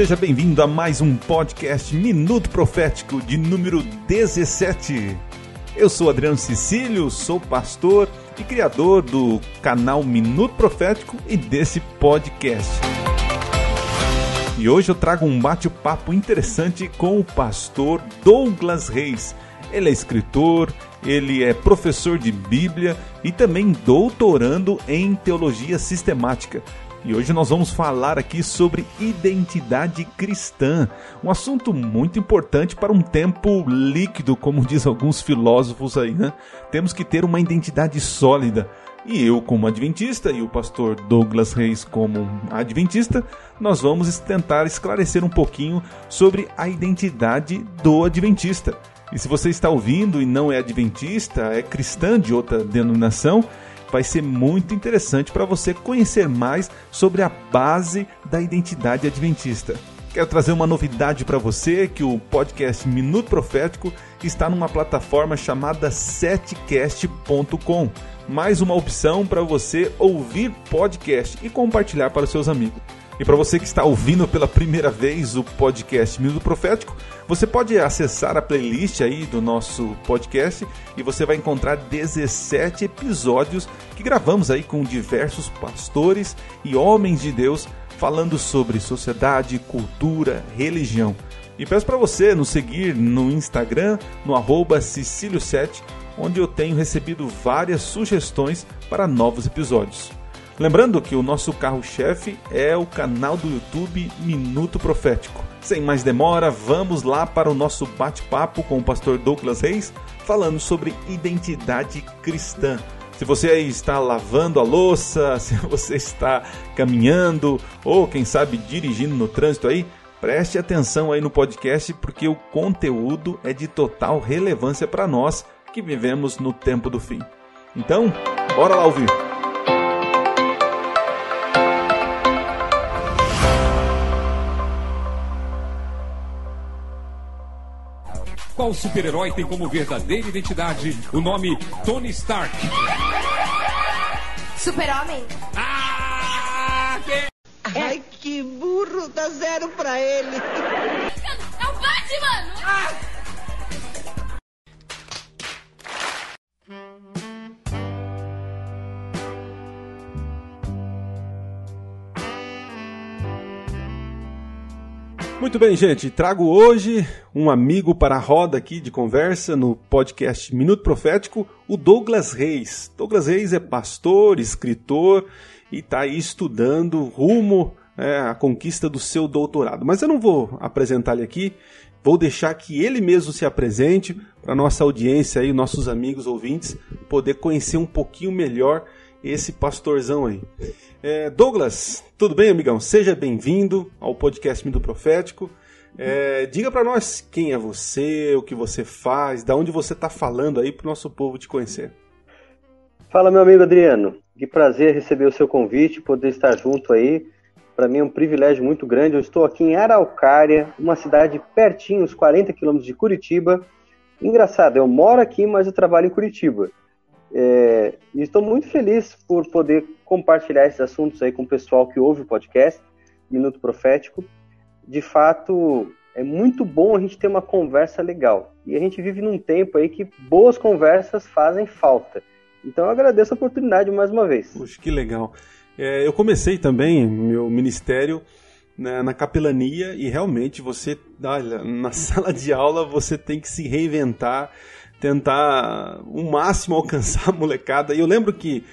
Seja bem-vindo a mais um podcast Minuto Profético de número 17. Eu sou Adriano Cecílio, sou pastor e criador do canal Minuto Profético e desse podcast. E hoje eu trago um bate-papo interessante com o pastor Douglas Reis. Ele é escritor, ele é professor de Bíblia e também doutorando em teologia sistemática. E hoje nós vamos falar aqui sobre identidade cristã, um assunto muito importante para um tempo líquido, como diz alguns filósofos aí, né? Temos que ter uma identidade sólida. E eu, como adventista, e o pastor Douglas Reis, como adventista, nós vamos tentar esclarecer um pouquinho sobre a identidade do adventista. E se você está ouvindo e não é adventista, é cristã de outra denominação, vai ser muito interessante para você conhecer mais sobre a base da identidade adventista. Quero trazer uma novidade para você que o podcast Minuto Profético está numa plataforma chamada setcast.com. Mais uma opção para você ouvir podcast e compartilhar para os seus amigos. E para você que está ouvindo pela primeira vez o podcast Minuto Profético, você pode acessar a playlist aí do nosso podcast e você vai encontrar 17 episódios que gravamos aí com diversos pastores e homens de Deus falando sobre sociedade, cultura, religião. E peço para você nos seguir no Instagram, no arroba Cecílio7, onde eu tenho recebido várias sugestões para novos episódios. Lembrando que o nosso carro-chefe é o canal do YouTube Minuto Profético. Sem mais demora, vamos lá para o nosso bate-papo com o pastor Douglas Reis, falando sobre identidade cristã. Se você está lavando a louça, se você está caminhando ou quem sabe dirigindo no trânsito aí, preste atenção aí no podcast porque o conteúdo é de total relevância para nós que vivemos no tempo do fim. Então, bora lá ouvir. Qual super-herói tem como verdadeira identidade o nome Tony Stark? Super-Homem. Ah! Que... Ai, que burro! Dá zero pra ele! É o Batman! Ah! Muito bem, gente. Trago hoje um amigo para a roda aqui de conversa no podcast Minuto Profético, o Douglas Reis. Douglas Reis é pastor, escritor e está aí estudando rumo é, à conquista do seu doutorado. Mas eu não vou apresentar ele aqui, vou deixar que ele mesmo se apresente para nossa audiência aí, nossos amigos ouvintes, poder conhecer um pouquinho melhor esse pastorzão aí. É, Douglas, tudo bem, amigão? Seja bem-vindo ao podcast Minuto Profético. É, diga para nós quem é você, o que você faz, da onde você está falando aí para o nosso povo te conhecer. Fala, meu amigo Adriano. Que prazer receber o seu convite, poder estar junto aí. Para mim é um privilégio muito grande. Eu estou aqui em Araucária, uma cidade pertinho, uns 40 quilômetros de Curitiba. Engraçado, eu moro aqui, mas eu trabalho em Curitiba. É, e estou muito feliz por poder compartilhar esses assuntos aí com o pessoal que ouve o podcast Minuto Profético. De fato, é muito bom a gente ter uma conversa legal. E a gente vive num tempo aí que boas conversas fazem falta. Então eu agradeço a oportunidade mais uma vez. Puxa, que legal. É, eu comecei também meu ministério né, na capelania e realmente você, olha, na sala de aula você tem que se reinventar tentar o máximo alcançar a molecada. E eu lembro que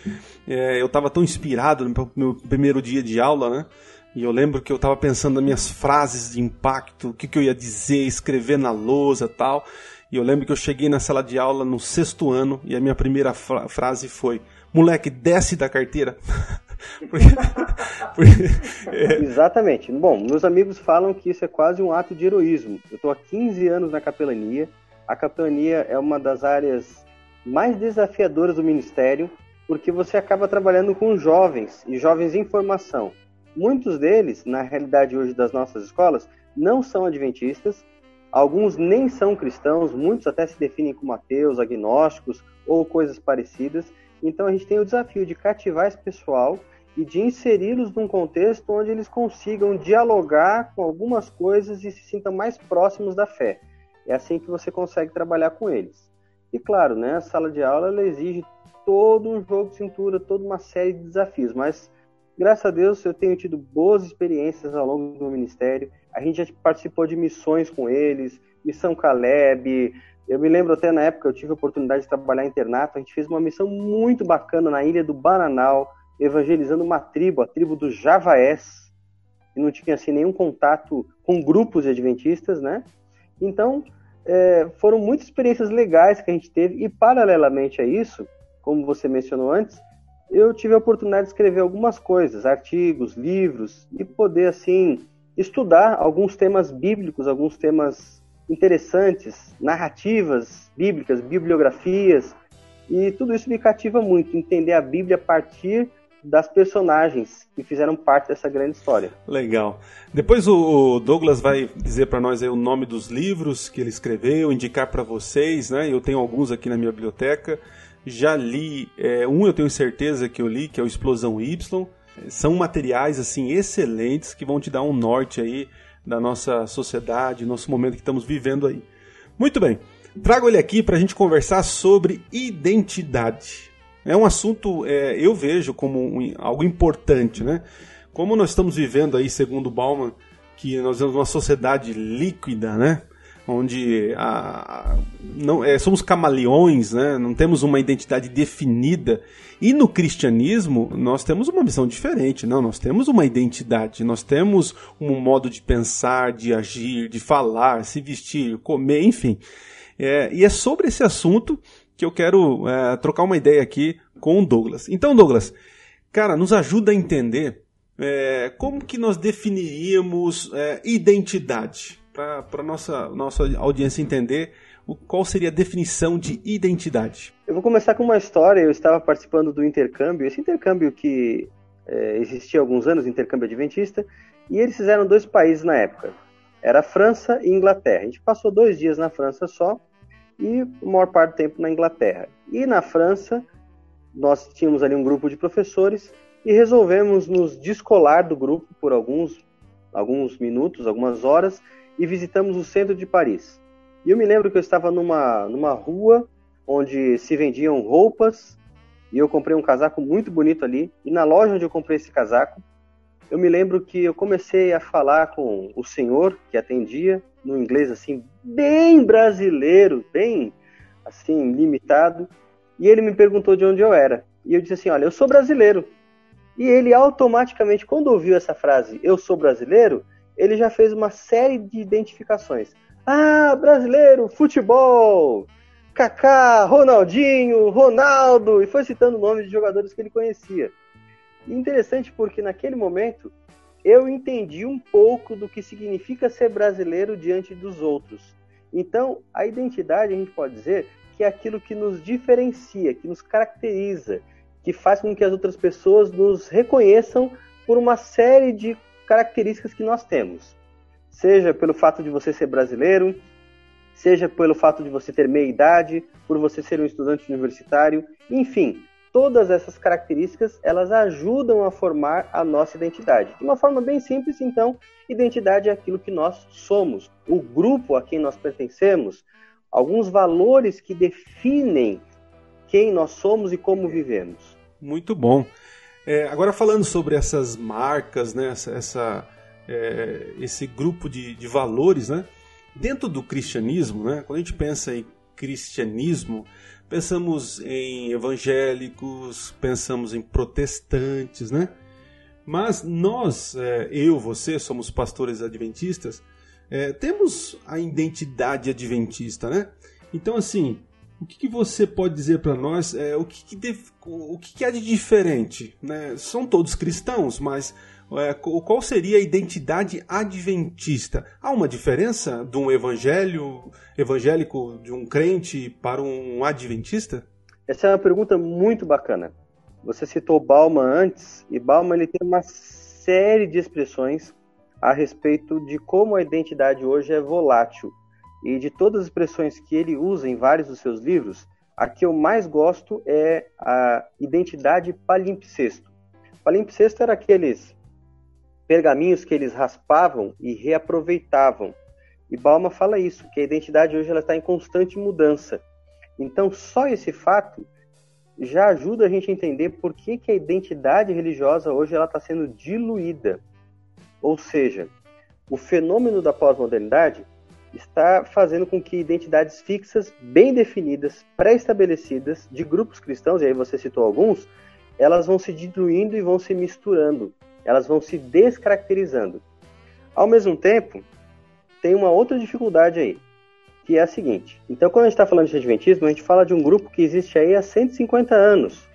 é, eu estava tão inspirado no meu primeiro dia de aula, né? E eu lembro que eu estava pensando nas minhas frases de impacto, o que, que eu ia dizer, escrever na lousa tal. E eu lembro que eu cheguei na sala de aula no sexto ano e a minha primeira fra frase foi: Moleque, desce da carteira. porque, porque, é... Exatamente. Bom, meus amigos falam que isso é quase um ato de heroísmo. Eu estou há 15 anos na capelania a capitania é uma das áreas mais desafiadoras do ministério, porque você acaba trabalhando com jovens e jovens em formação. Muitos deles, na realidade hoje das nossas escolas, não são adventistas, alguns nem são cristãos, muitos até se definem como ateus, agnósticos ou coisas parecidas. Então a gente tem o desafio de cativar esse pessoal e de inseri-los num contexto onde eles consigam dialogar com algumas coisas e se sintam mais próximos da fé. É assim que você consegue trabalhar com eles. E claro, né, a sala de aula ela exige todo um jogo de cintura, toda uma série de desafios, mas graças a Deus eu tenho tido boas experiências ao longo do ministério. A gente já participou de missões com eles, missão Caleb. Eu me lembro até na época eu tive a oportunidade de trabalhar em internato. A gente fez uma missão muito bacana na ilha do Bananal, evangelizando uma tribo, a tribo dos Javaés, que não tinha assim nenhum contato com grupos de adventistas, né? Então é, foram muitas experiências legais que a gente teve e paralelamente a isso, como você mencionou antes, eu tive a oportunidade de escrever algumas coisas, artigos, livros e poder assim estudar alguns temas bíblicos, alguns temas interessantes, narrativas bíblicas, bibliografias, e tudo isso me cativa muito, entender a Bíblia a partir das personagens que fizeram parte dessa grande história. Legal. Depois o Douglas vai dizer para nós o nome dos livros que ele escreveu, indicar para vocês, né? Eu tenho alguns aqui na minha biblioteca. Já li, é, um eu tenho certeza que eu li, que é o Explosão Y. São materiais assim excelentes que vão te dar um norte aí da nossa sociedade, nosso momento que estamos vivendo aí. Muito bem. Trago ele aqui para a gente conversar sobre identidade. É um assunto, é, eu vejo como um, algo importante, né? Como nós estamos vivendo aí, segundo Bauman, que nós temos uma sociedade líquida, né? Onde a, a, não, é, somos camaleões, né? não temos uma identidade definida. E no cristianismo, nós temos uma visão diferente, não? Nós temos uma identidade, nós temos um modo de pensar, de agir, de falar, se vestir, comer, enfim. É, e é sobre esse assunto que eu quero é, trocar uma ideia aqui com o Douglas. Então, Douglas, cara, nos ajuda a entender é, como que nós definiríamos é, identidade para nossa nossa audiência entender o, qual seria a definição de identidade. Eu vou começar com uma história. Eu estava participando do intercâmbio, esse intercâmbio que é, existia há alguns anos, intercâmbio adventista, e eles fizeram dois países na época. Era França e Inglaterra. A gente passou dois dias na França só e a maior parte do tempo na Inglaterra. E na França, nós tínhamos ali um grupo de professores e resolvemos nos descolar do grupo por alguns, alguns minutos, algumas horas, e visitamos o centro de Paris. E eu me lembro que eu estava numa, numa rua onde se vendiam roupas, e eu comprei um casaco muito bonito ali, e na loja onde eu comprei esse casaco, eu me lembro que eu comecei a falar com o senhor que atendia, no inglês assim, bem brasileiro, bem assim, limitado, e ele me perguntou de onde eu era. E eu disse assim: Olha, eu sou brasileiro. E ele automaticamente, quando ouviu essa frase, eu sou brasileiro, ele já fez uma série de identificações. Ah, brasileiro, futebol, Kaká, Ronaldinho, Ronaldo, e foi citando nomes de jogadores que ele conhecia. Interessante porque naquele momento eu entendi um pouco do que significa ser brasileiro diante dos outros. Então, a identidade, a gente pode dizer, que é aquilo que nos diferencia, que nos caracteriza, que faz com que as outras pessoas nos reconheçam por uma série de características que nós temos. Seja pelo fato de você ser brasileiro, seja pelo fato de você ter meia idade, por você ser um estudante universitário, enfim, todas essas características elas ajudam a formar a nossa identidade. De uma forma bem simples, então, identidade é aquilo que nós somos, o grupo a quem nós pertencemos, alguns valores que definem quem nós somos e como vivemos. Muito bom. É, agora falando sobre essas marcas, né, essa, essa é, esse grupo de, de valores, né, dentro do cristianismo, né, quando a gente pensa em cristianismo, pensamos em evangélicos, pensamos em protestantes, né? Mas nós, é, eu, você, somos pastores adventistas, é, temos a identidade adventista, né? Então, assim, o que, que você pode dizer para nós? É, o que, que def... o que, que há de diferente? Né? São todos cristãos, mas é, qual seria a identidade adventista? Há uma diferença de um evangelho evangélico, de um crente para um adventista? Essa é uma pergunta muito bacana. Você citou Bauman antes, e Bauman ele tem uma série de expressões a respeito de como a identidade hoje é volátil. E de todas as expressões que ele usa em vários dos seus livros, a que eu mais gosto é a identidade palimpsesto. Palimpsesto era aqueles pergaminhos que eles raspavam e reaproveitavam. E Balma fala isso, que a identidade hoje ela está em constante mudança. Então, só esse fato já ajuda a gente a entender por que, que a identidade religiosa hoje ela está sendo diluída. Ou seja, o fenômeno da pós-modernidade está fazendo com que identidades fixas, bem definidas, pré-estabelecidas de grupos cristãos, e aí você citou alguns, elas vão se diluindo e vão se misturando, elas vão se descaracterizando. Ao mesmo tempo, tem uma outra dificuldade aí, que é a seguinte. Então, quando a gente está falando de adventismo, a gente fala de um grupo que existe aí há 150 anos.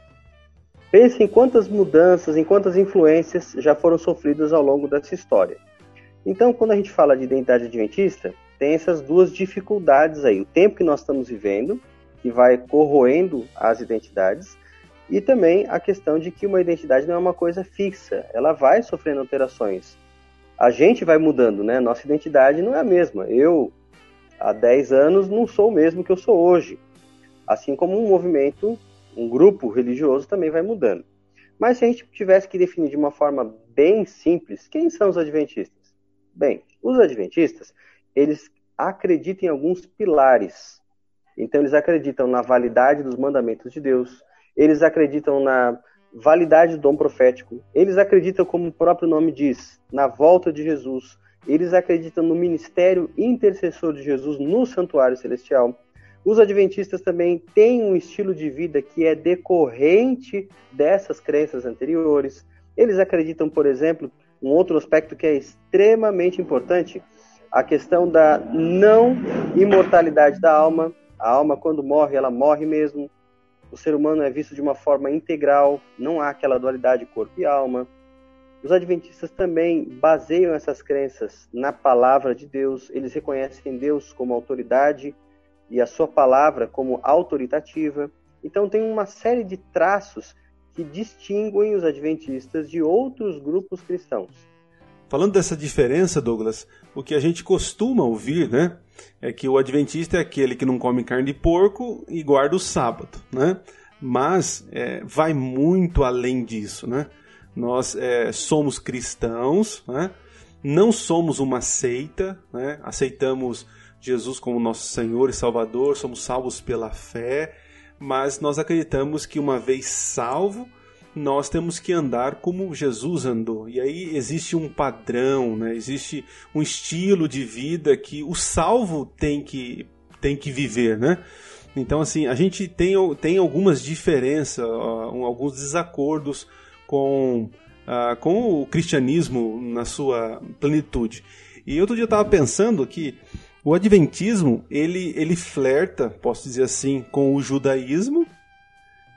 Pense em quantas mudanças, em quantas influências já foram sofridas ao longo dessa história. Então, quando a gente fala de identidade adventista, tem essas duas dificuldades aí. O tempo que nós estamos vivendo, que vai corroendo as identidades, e também a questão de que uma identidade não é uma coisa fixa, ela vai sofrendo alterações. A gente vai mudando, né? Nossa identidade não é a mesma. Eu, há 10 anos, não sou o mesmo que eu sou hoje. Assim como um movimento, um grupo religioso também vai mudando. Mas se a gente tivesse que definir de uma forma bem simples, quem são os adventistas? Bem, os adventistas, eles acreditam em alguns pilares. Então, eles acreditam na validade dos mandamentos de Deus, eles acreditam na validade do dom profético, eles acreditam, como o próprio nome diz, na volta de Jesus, eles acreditam no ministério intercessor de Jesus no santuário celestial. Os adventistas também têm um estilo de vida que é decorrente dessas crenças anteriores. Eles acreditam, por exemplo, um outro aspecto que é extremamente importante, a questão da não imortalidade da alma. A alma, quando morre, ela morre mesmo. O ser humano é visto de uma forma integral, não há aquela dualidade corpo e alma. Os adventistas também baseiam essas crenças na palavra de Deus, eles reconhecem Deus como autoridade e a sua palavra como autoritativa. Então, tem uma série de traços que distinguem os adventistas de outros grupos cristãos. Falando dessa diferença, Douglas, o que a gente costuma ouvir, né, é que o adventista é aquele que não come carne de porco e guarda o sábado, né? Mas é, vai muito além disso, né? Nós é, somos cristãos, né? Não somos uma seita, né? Aceitamos Jesus como nosso Senhor e Salvador, somos salvos pela fé mas nós acreditamos que uma vez salvo, nós temos que andar como Jesus andou. E aí existe um padrão, né? existe um estilo de vida que o salvo tem que, tem que viver, né? Então, assim, a gente tem, tem algumas diferenças, alguns desacordos com, uh, com o cristianismo na sua plenitude. E outro dia eu estava pensando que o adventismo, ele, ele flerta, posso dizer assim, com o judaísmo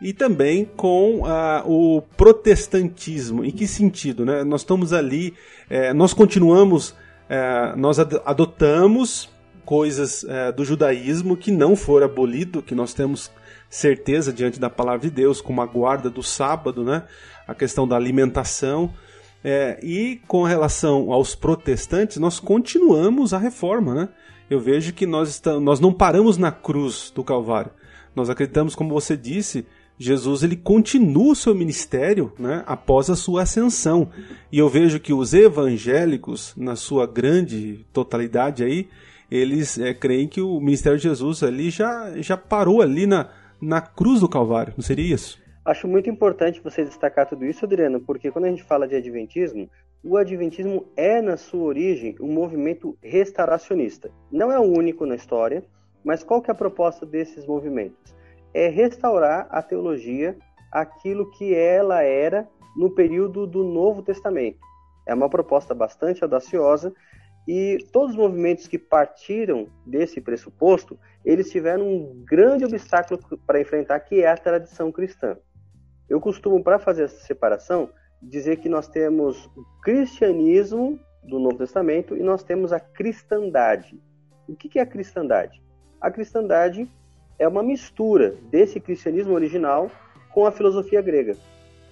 e também com uh, o protestantismo. Em que sentido? Né? Nós estamos ali, é, nós continuamos, é, nós adotamos coisas é, do judaísmo que não foram abolido, que nós temos certeza diante da palavra de Deus, como a guarda do sábado, né? a questão da alimentação. E com relação aos protestantes, nós continuamos a reforma, né? eu vejo que nós, estamos, nós não paramos na cruz do Calvário. Nós acreditamos, como você disse, Jesus ele continua o seu ministério né, após a sua ascensão. E eu vejo que os evangélicos, na sua grande totalidade aí, eles é, creem que o ministério de Jesus ali já, já parou ali na, na cruz do Calvário. Não seria isso? Acho muito importante você destacar tudo isso, Adriano, porque quando a gente fala de adventismo, o Adventismo é, na sua origem, um movimento restauracionista. Não é o único na história, mas qual que é a proposta desses movimentos? É restaurar a teologia aquilo que ela era no período do Novo Testamento. É uma proposta bastante audaciosa e todos os movimentos que partiram desse pressuposto, eles tiveram um grande obstáculo para enfrentar, que é a tradição cristã. Eu costumo, para fazer essa separação, dizer que nós temos o cristianismo do Novo Testamento e nós temos a cristandade. O que é a cristandade? A cristandade é uma mistura desse cristianismo original com a filosofia grega.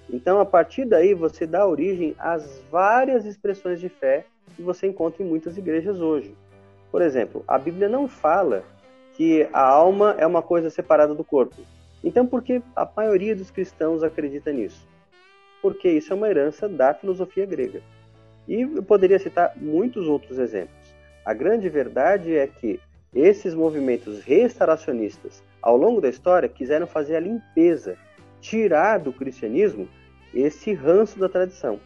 Então, a partir daí, você dá origem às várias expressões de fé que você encontra em muitas igrejas hoje. Por exemplo, a Bíblia não fala que a alma é uma coisa separada do corpo. Então, por que a maioria dos cristãos acredita nisso? porque isso é uma herança da filosofia grega. E eu poderia citar muitos outros exemplos. A grande verdade é que esses movimentos restauracionistas, ao longo da história, quiseram fazer a limpeza, tirar do cristianismo esse ranço da tradição.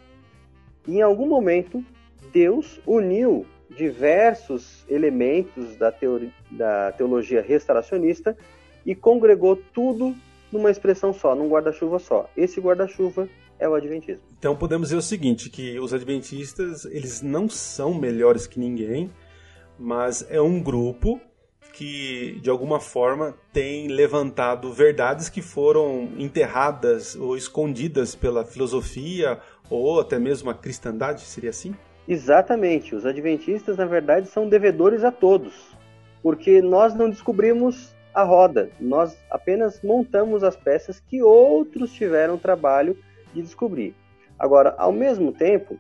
E em algum momento, Deus uniu diversos elementos da, da teologia restauracionista e congregou tudo numa expressão só, num guarda-chuva só. Esse guarda-chuva é o adventismo. Então podemos dizer o seguinte, que os adventistas, eles não são melhores que ninguém, mas é um grupo que de alguma forma tem levantado verdades que foram enterradas ou escondidas pela filosofia ou até mesmo a cristandade, seria assim? Exatamente. Os adventistas, na verdade, são devedores a todos, porque nós não descobrimos a roda, nós apenas montamos as peças que outros tiveram trabalho de descobrir. Agora, ao mesmo tempo,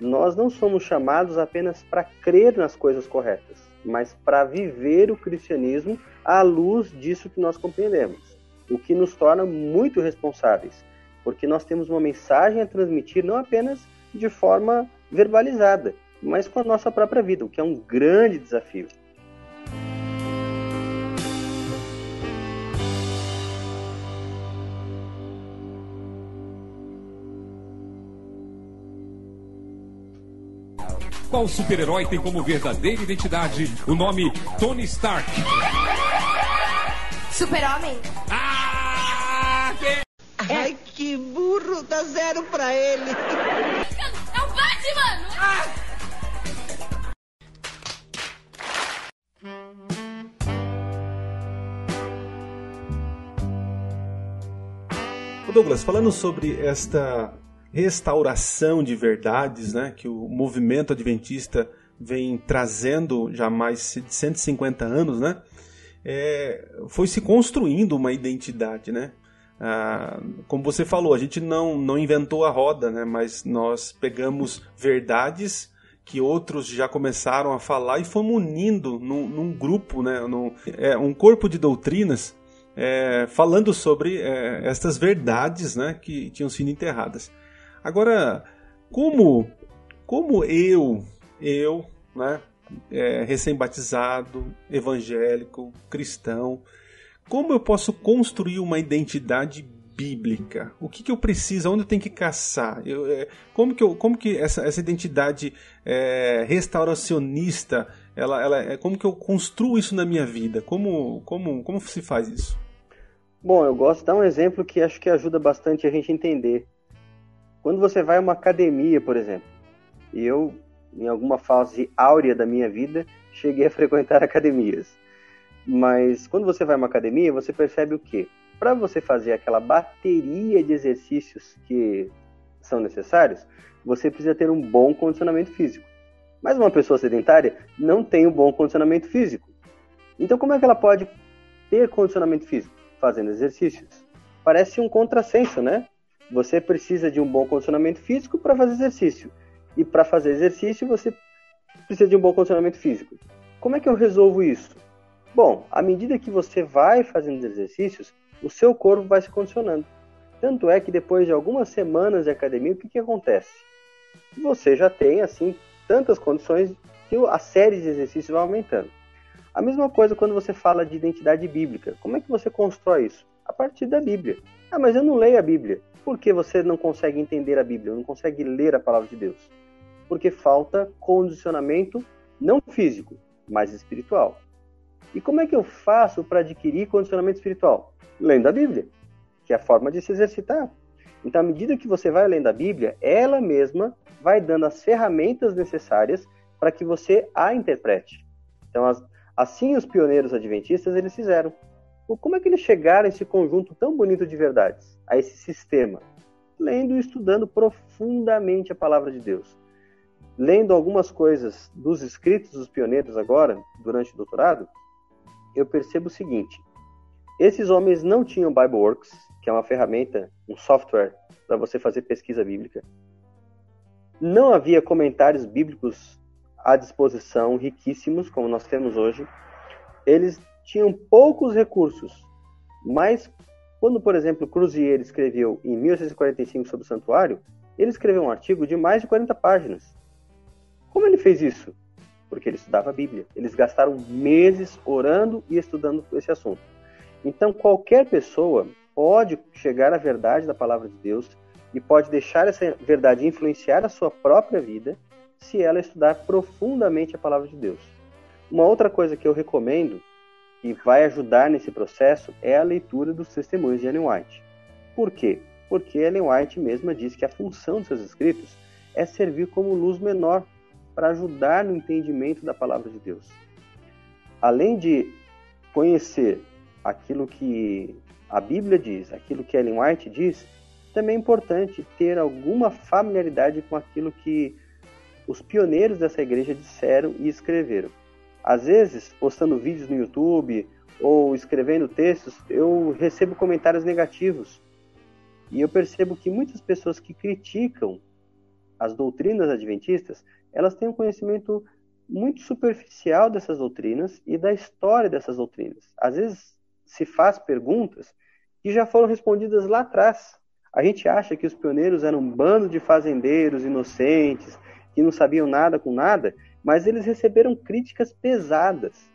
nós não somos chamados apenas para crer nas coisas corretas, mas para viver o cristianismo à luz disso que nós compreendemos, o que nos torna muito responsáveis, porque nós temos uma mensagem a transmitir não apenas de forma verbalizada, mas com a nossa própria vida, o que é um grande desafio. Qual super-herói tem como verdadeira identidade o nome Tony Stark? Super-Homem. Ah! Que... Ai, que burro, dá zero pra ele. É o Batman! Ah! Douglas, falando sobre esta restauração de verdades, né, que o movimento adventista vem trazendo já há mais de 150 anos, né, é, foi se construindo uma identidade, né? Ah, como você falou, a gente não, não inventou a roda, né, mas nós pegamos verdades que outros já começaram a falar e fomos unindo num, num grupo, né, num, é, um corpo de doutrinas é, falando sobre é, estas verdades né, que tinham sido enterradas. Agora, como, como eu, eu, né, é, recém-batizado, evangélico, cristão, como eu posso construir uma identidade bíblica? O que, que eu preciso? Onde eu tenho que caçar? Eu, é, como que, eu, como que essa, essa identidade é, restauracionista, ela, ela, é, como que eu construo isso na minha vida? Como, como, como se faz isso? Bom, eu gosto de dar um exemplo que acho que ajuda bastante a gente entender. Quando você vai a uma academia, por exemplo, e eu, em alguma fase áurea da minha vida, cheguei a frequentar academias. Mas quando você vai a uma academia, você percebe o quê? Para você fazer aquela bateria de exercícios que são necessários, você precisa ter um bom condicionamento físico. Mas uma pessoa sedentária não tem um bom condicionamento físico. Então, como é que ela pode ter condicionamento físico? Fazendo exercícios. Parece um contrassenso, né? Você precisa de um bom condicionamento físico para fazer exercício. E para fazer exercício, você precisa de um bom condicionamento físico. Como é que eu resolvo isso? Bom, à medida que você vai fazendo exercícios, o seu corpo vai se condicionando. Tanto é que depois de algumas semanas de academia, o que, que acontece? Você já tem, assim, tantas condições que a série de exercícios vai aumentando. A mesma coisa quando você fala de identidade bíblica. Como é que você constrói isso? A partir da Bíblia. Ah, mas eu não leio a Bíblia. Por que você não consegue entender a Bíblia, não consegue ler a palavra de Deus? Porque falta condicionamento não físico, mas espiritual. E como é que eu faço para adquirir condicionamento espiritual? Lendo a Bíblia, que é a forma de se exercitar. Então, à medida que você vai lendo a Bíblia, ela mesma vai dando as ferramentas necessárias para que você a interprete. Então, as, assim os pioneiros adventistas eles fizeram. Como é que eles chegaram a esse conjunto tão bonito de verdades, a esse sistema? Lendo e estudando profundamente a palavra de Deus. Lendo algumas coisas dos escritos dos pioneiros agora, durante o doutorado, eu percebo o seguinte: esses homens não tinham Bibleworks, que é uma ferramenta, um software para você fazer pesquisa bíblica. Não havia comentários bíblicos à disposição, riquíssimos, como nós temos hoje. Eles tinham poucos recursos, mas Quando, por exemplo, Cruzier escreveu em 1845 sobre o santuário, ele escreveu um artigo de mais de 40 páginas. Como ele fez isso? Porque ele estudava a Bíblia. Eles gastaram meses orando e estudando esse assunto. Então, qualquer pessoa pode chegar à verdade da palavra de Deus e pode deixar essa verdade influenciar a sua própria vida se ela estudar profundamente a palavra de Deus. Uma outra coisa que eu recomendo e vai ajudar nesse processo é a leitura dos testemunhos de Ellen White. Por quê? Porque Ellen White mesma diz que a função dos seus escritos é servir como luz menor para ajudar no entendimento da palavra de Deus. Além de conhecer aquilo que a Bíblia diz, aquilo que Ellen White diz, também é importante ter alguma familiaridade com aquilo que os pioneiros dessa igreja disseram e escreveram. Às vezes, postando vídeos no YouTube ou escrevendo textos, eu recebo comentários negativos. E eu percebo que muitas pessoas que criticam as doutrinas adventistas, elas têm um conhecimento muito superficial dessas doutrinas e da história dessas doutrinas. Às vezes se faz perguntas que já foram respondidas lá atrás. A gente acha que os pioneiros eram um bando de fazendeiros inocentes, que não sabiam nada com nada, mas eles receberam críticas pesadas.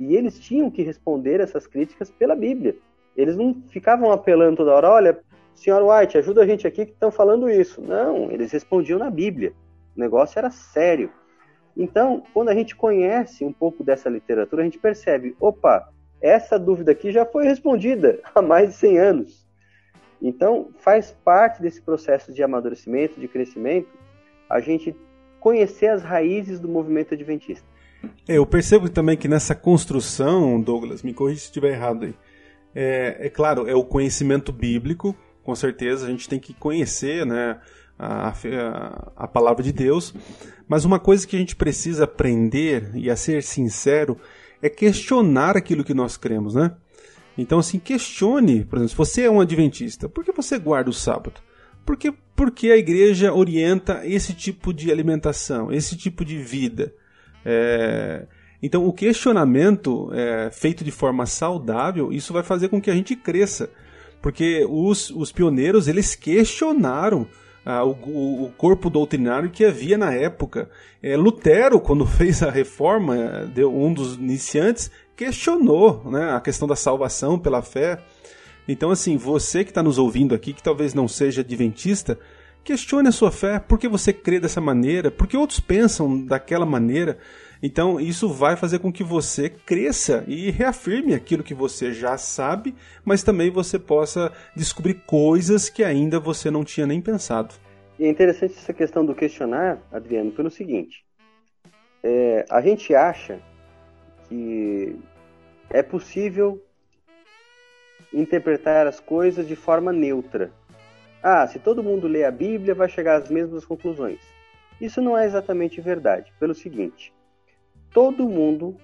E eles tinham que responder essas críticas pela Bíblia. Eles não ficavam apelando toda hora, olha, senhor White, ajuda a gente aqui que estão falando isso. Não, eles respondiam na Bíblia. O negócio era sério. Então, quando a gente conhece um pouco dessa literatura, a gente percebe, opa, essa dúvida aqui já foi respondida há mais de 100 anos. Então, faz parte desse processo de amadurecimento, de crescimento, a gente conhecer as raízes do movimento adventista. É, eu percebo também que nessa construção, Douglas, me corrija se estiver errado aí. É, é, claro, é o conhecimento bíblico, com certeza, a gente tem que conhecer né, a, a, a palavra de Deus, mas uma coisa que a gente precisa aprender, e a ser sincero, é questionar aquilo que nós cremos, né? Então, assim, questione, por exemplo, se você é um adventista, por que você guarda o sábado? Porque, porque a igreja orienta esse tipo de alimentação, esse tipo de vida. É, então, o questionamento é, feito de forma saudável, isso vai fazer com que a gente cresça. Porque os, os pioneiros, eles questionaram ah, o, o, corpo doutrinário que havia na época. É, Lutero, quando fez a reforma, deu um dos iniciantes, questionou né, a questão da salvação pela fé. Então, assim, você que está nos ouvindo aqui, que talvez não seja adventista, questione a sua fé, por que você crê dessa maneira, por que outros pensam daquela maneira. Então, isso vai fazer com que você cresça e reafirme aquilo que você já sabe, mas também você possa descobrir coisas que ainda você não tinha nem pensado. E é interessante essa questão do questionar, Adriano, pelo seguinte: é, a gente acha que é possível interpretar as coisas de forma neutra. Ah, se todo mundo lê a Bíblia, vai chegar às mesmas conclusões. Isso não é exatamente verdade, pelo seguinte: todo mundo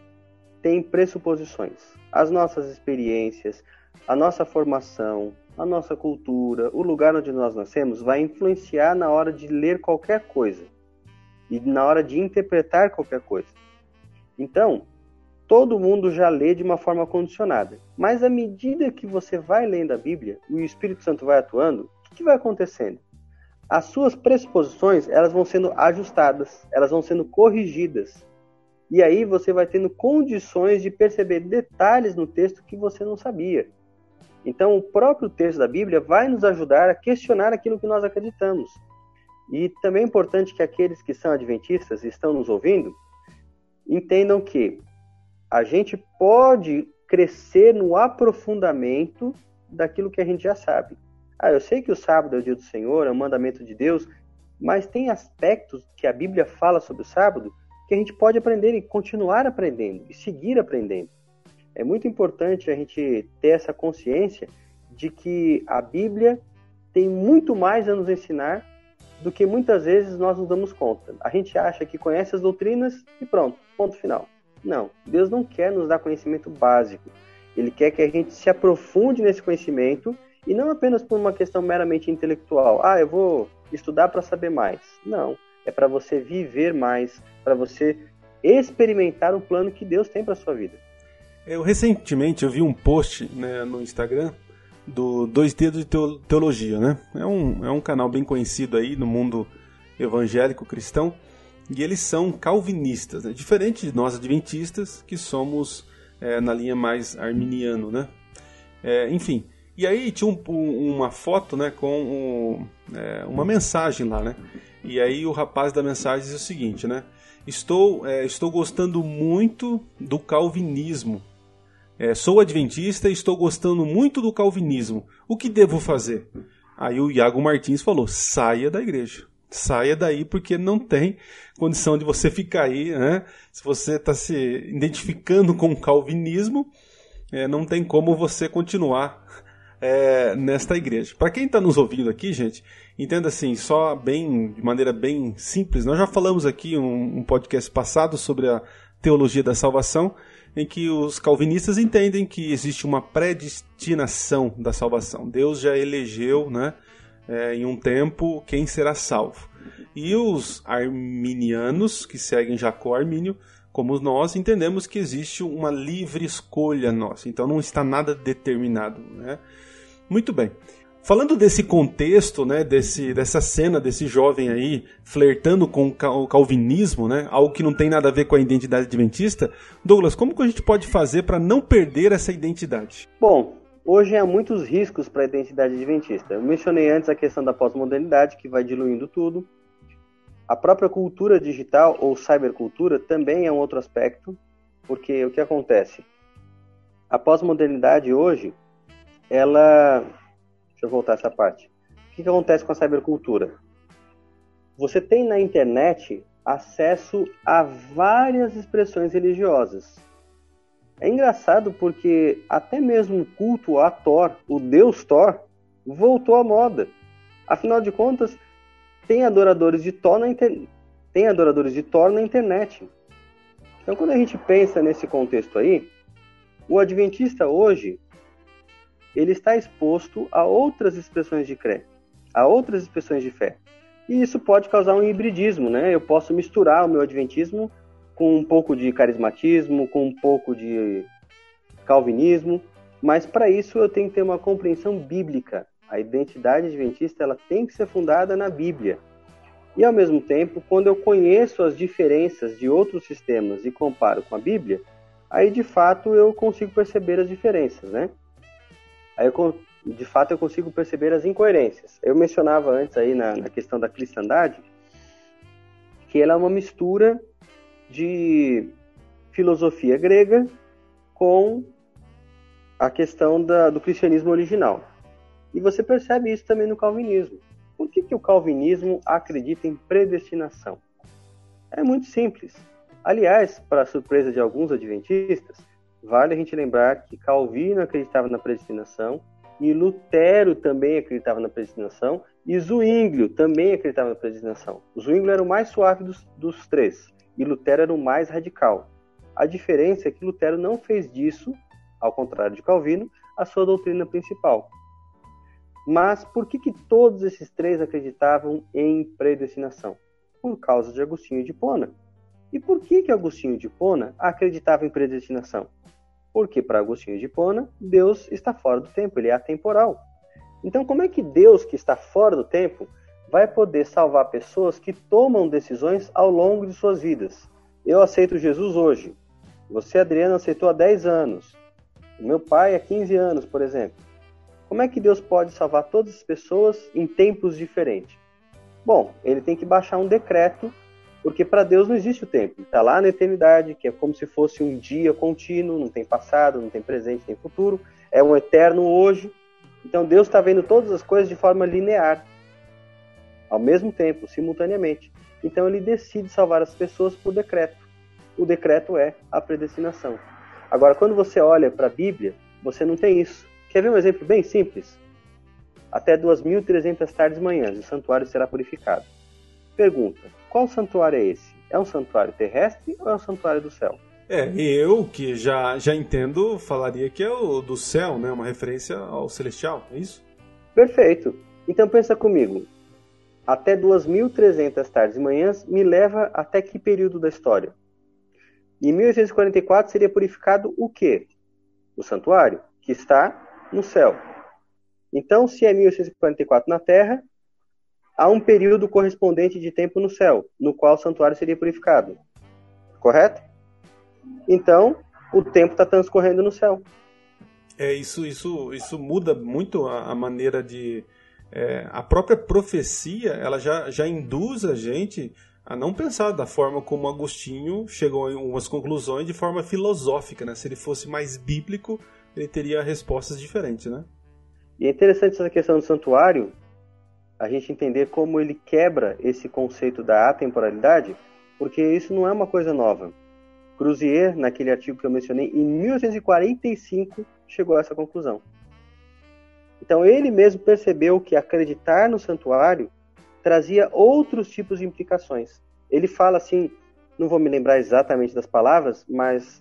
tem pressuposições. As nossas experiências, a nossa formação, a nossa cultura, o lugar onde nós nascemos vai influenciar na hora de ler qualquer coisa e na hora de interpretar qualquer coisa. Então, todo mundo já lê de uma forma condicionada. Mas à medida que você vai lendo a Bíblia, o Espírito Santo vai atuando, o que vai acontecendo? As suas pressuposições elas vão sendo ajustadas, elas vão sendo corrigidas. E aí você vai tendo condições de perceber detalhes no texto que você não sabia. Então, o próprio texto da Bíblia vai nos ajudar a questionar aquilo que nós acreditamos. E também é importante que aqueles que são adventistas e estão nos ouvindo entendam que a gente pode crescer no aprofundamento daquilo que a gente já sabe. Ah, eu sei que o sábado é o dia do Senhor, é o mandamento de Deus, mas tem aspectos que a Bíblia fala sobre o sábado que a gente pode aprender e continuar aprendendo e seguir aprendendo. É muito importante a gente ter essa consciência de que a Bíblia tem muito mais a nos ensinar do que muitas vezes nós nos damos conta. A gente acha que conhece as doutrinas e pronto, ponto final. Não, Deus não quer nos dar conhecimento básico. Ele quer que a gente se aprofunde nesse conhecimento e não apenas por uma questão meramente intelectual. Ah, eu vou estudar para saber mais. Não, é para você viver mais, para você experimentar o plano que Deus tem para sua vida. Eu recentemente eu vi um post né, no Instagram do Dois Dedos de Teologia, né? É um, é um canal bem conhecido aí no mundo evangélico cristão e eles são calvinistas, né? diferente de nós adventistas que somos é, na linha mais arminiano, né? É, enfim, e aí tinha um, uma foto, né, com um, é, uma mensagem lá, né? E aí o rapaz da mensagem diz o seguinte, né? Estou, é, estou gostando muito do calvinismo. É, sou adventista e estou gostando muito do calvinismo. O que devo fazer? Aí o Iago Martins falou: saia da igreja. Saia daí porque não tem condição de você ficar aí, né? Se você está se identificando com o calvinismo, é, não tem como você continuar é, nesta igreja. Para quem está nos ouvindo aqui, gente, entenda assim, só bem de maneira bem simples. Nós já falamos aqui um, um podcast passado sobre a teologia da salvação, em que os calvinistas entendem que existe uma predestinação da salvação. Deus já elegeu, né, é, em um tempo quem será salvo. E os arminianos, que seguem Jacó Armínio, como nós, entendemos que existe uma livre escolha nossa. Então não está nada determinado. Né? Muito bem. Falando desse contexto, né, desse, dessa cena desse jovem aí flertando com o calvinismo, né, algo que não tem nada a ver com a identidade adventista, Douglas, como que a gente pode fazer para não perder essa identidade? Bom, hoje há muitos riscos para a identidade adventista. Eu mencionei antes a questão da pós-modernidade, que vai diluindo tudo. A própria cultura digital ou cybercultura também é um outro aspecto, porque o que acontece? A pós-modernidade hoje ela. Deixa eu voltar essa parte. O que, que acontece com a cybercultura? Você tem na internet acesso a várias expressões religiosas. É engraçado porque até mesmo o culto a Thor, o deus Thor, voltou à moda. Afinal de contas, tem adoradores de Thor na, inter... adoradores de Thor na internet. Então, quando a gente pensa nesse contexto aí, o adventista hoje ele está exposto a outras expressões de fé, a outras expressões de fé. E isso pode causar um hibridismo, né? Eu posso misturar o meu adventismo com um pouco de carismatismo, com um pouco de calvinismo, mas para isso eu tenho que ter uma compreensão bíblica. A identidade adventista ela tem que ser fundada na Bíblia. E ao mesmo tempo, quando eu conheço as diferenças de outros sistemas e comparo com a Bíblia, aí de fato eu consigo perceber as diferenças, né? aí eu, de fato eu consigo perceber as incoerências. Eu mencionava antes aí na, na questão da cristandade que ela é uma mistura de filosofia grega com a questão da, do cristianismo original. E você percebe isso também no calvinismo. Por que, que o calvinismo acredita em predestinação? É muito simples. Aliás, para surpresa de alguns adventistas, Vale a gente lembrar que Calvino acreditava na predestinação e Lutero também acreditava na predestinação e Zwinglio também acreditava na predestinação. Zwinglio era o mais suave dos, dos três e Lutero era o mais radical. A diferença é que Lutero não fez disso, ao contrário de Calvino, a sua doutrina principal. Mas por que, que todos esses três acreditavam em predestinação? Por causa de Agostinho de Pona. E por que, que Agostinho de Pona acreditava em predestinação? Porque para Agostinho de Hipona, Deus está fora do tempo, ele é atemporal. Então, como é que Deus, que está fora do tempo, vai poder salvar pessoas que tomam decisões ao longo de suas vidas? Eu aceito Jesus hoje. Você, Adriano, aceitou há 10 anos. O meu pai há 15 anos, por exemplo. Como é que Deus pode salvar todas as pessoas em tempos diferentes? Bom, ele tem que baixar um decreto porque para Deus não existe o tempo. Está lá na eternidade, que é como se fosse um dia contínuo, não tem passado, não tem presente, tem futuro. É um eterno hoje. Então Deus está vendo todas as coisas de forma linear, ao mesmo tempo, simultaneamente. Então ele decide salvar as pessoas por decreto. O decreto é a predestinação. Agora, quando você olha para a Bíblia, você não tem isso. Quer ver um exemplo bem simples? Até 2.300 tardes e manhãs o santuário será purificado. Pergunta: qual santuário é esse? É um santuário terrestre ou é um santuário do céu? É, eu que já, já entendo, falaria que é o do céu, né? Uma referência ao celestial, é isso? Perfeito. Então pensa comigo. Até 2.300 tardes e manhãs me leva até que período da história? Em 1844 seria purificado o quê? O santuário, que está no céu. Então, se é 1844 na Terra, há um período correspondente de tempo no céu, no qual o santuário seria purificado. Correto? Então, o tempo está transcorrendo no céu. É, isso, isso, isso muda muito a, a maneira de. É, a própria profecia ela já, já induz a gente a não pensar da forma como Agostinho chegou a umas conclusões de forma filosófica. Né? Se ele fosse mais bíblico, ele teria respostas diferentes. Né? E é interessante essa questão do santuário, a gente entender como ele quebra esse conceito da atemporalidade, porque isso não é uma coisa nova. Cruzier, naquele artigo que eu mencionei, em 1845 chegou a essa conclusão. Então ele mesmo percebeu que acreditar no santuário trazia outros tipos de implicações. Ele fala assim, não vou me lembrar exatamente das palavras, mas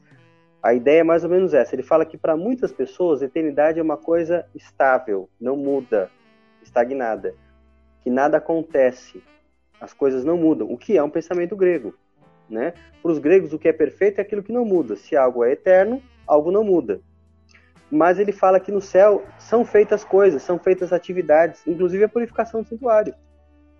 a ideia é mais ou menos essa. Ele fala que para muitas pessoas a eternidade é uma coisa estável, não muda, estagnada, que nada acontece, as coisas não mudam, o que é um pensamento grego. Né? Para os gregos, o que é perfeito é aquilo que não muda. Se algo é eterno, algo não muda. Mas ele fala que no céu são feitas coisas, são feitas atividades, inclusive a purificação do santuário.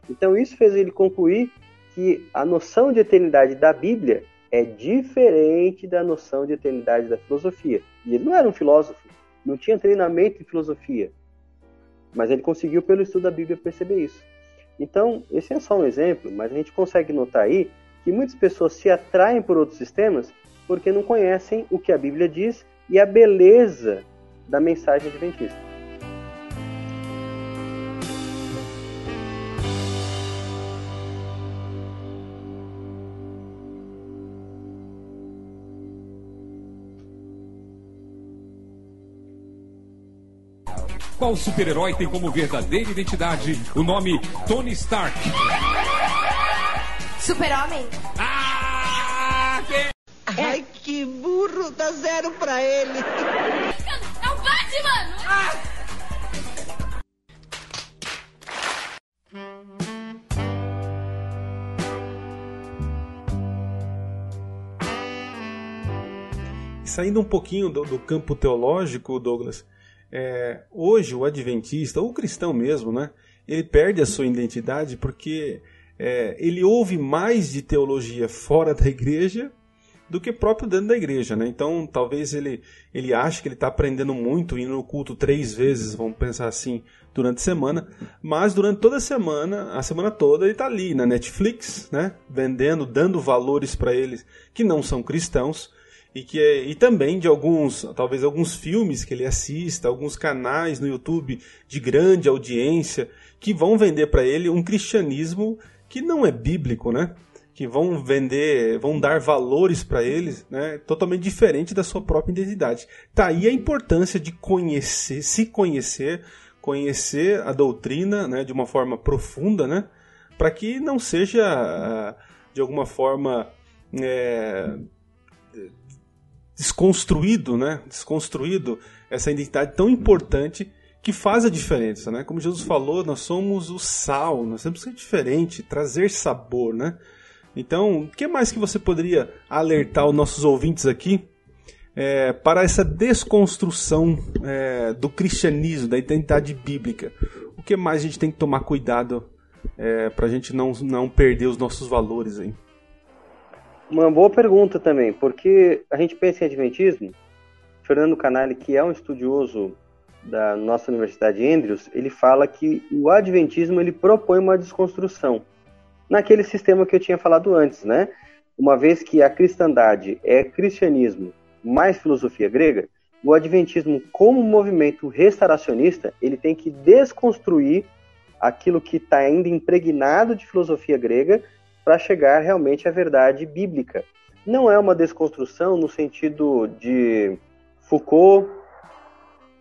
Então isso fez ele concluir que a noção de eternidade da Bíblia é diferente da noção de eternidade da filosofia. E ele não era um filósofo, não tinha treinamento em filosofia, mas ele conseguiu pelo estudo da Bíblia perceber isso. Então, esse é só um exemplo, mas a gente consegue notar aí que muitas pessoas se atraem por outros sistemas porque não conhecem o que a Bíblia diz e a beleza da mensagem adventista. Qual super-herói tem como verdadeira identidade o nome Tony Stark? Super-Homem. Ah! Que... Ai, que burro, dá zero pra ele. É o Batman! Ah! Saindo um pouquinho do, do campo teológico, Douglas, é, hoje o adventista, ou o cristão mesmo, né, ele perde a sua identidade porque é, ele ouve mais de teologia fora da igreja do que próprio dentro da igreja, né? Então, talvez ele, ele ache que ele está aprendendo muito, indo no culto três vezes, vamos pensar assim, durante a semana, mas durante toda a semana, a semana toda, ele está ali na Netflix, né? Vendendo, dando valores para eles que não são cristãos, e que é, e também de alguns, talvez alguns filmes que ele assista, alguns canais no YouTube de grande audiência que vão vender para ele um cristianismo que não é bíblico, né? Que vão vender, vão dar valores para eles, né? Totalmente diferente da sua própria identidade. Tá aí a importância de conhecer, se conhecer, conhecer a doutrina, né? De uma forma profunda, né? Para que não seja de alguma forma é, desconstruído, né? Desconstruído essa identidade tão importante que faz a diferença, né? Como Jesus falou, nós somos o sal, nós temos que ser diferente, trazer sabor, né? Então, o que mais que você poderia alertar os nossos ouvintes aqui é, para essa desconstrução é, do cristianismo, da identidade bíblica? O que mais a gente tem que tomar cuidado é, para a gente não, não perder os nossos valores aí? Uma boa pergunta também, porque a gente pensa em Adventismo, Fernando Canali, que é um estudioso da nossa Universidade Andrews, ele fala que o Adventismo ele propõe uma desconstrução naquele sistema que eu tinha falado antes, né? Uma vez que a cristandade é cristianismo mais filosofia grega, o Adventismo, como movimento restauracionista, ele tem que desconstruir aquilo que está ainda impregnado de filosofia grega para chegar realmente à verdade bíblica. Não é uma desconstrução no sentido de Foucault.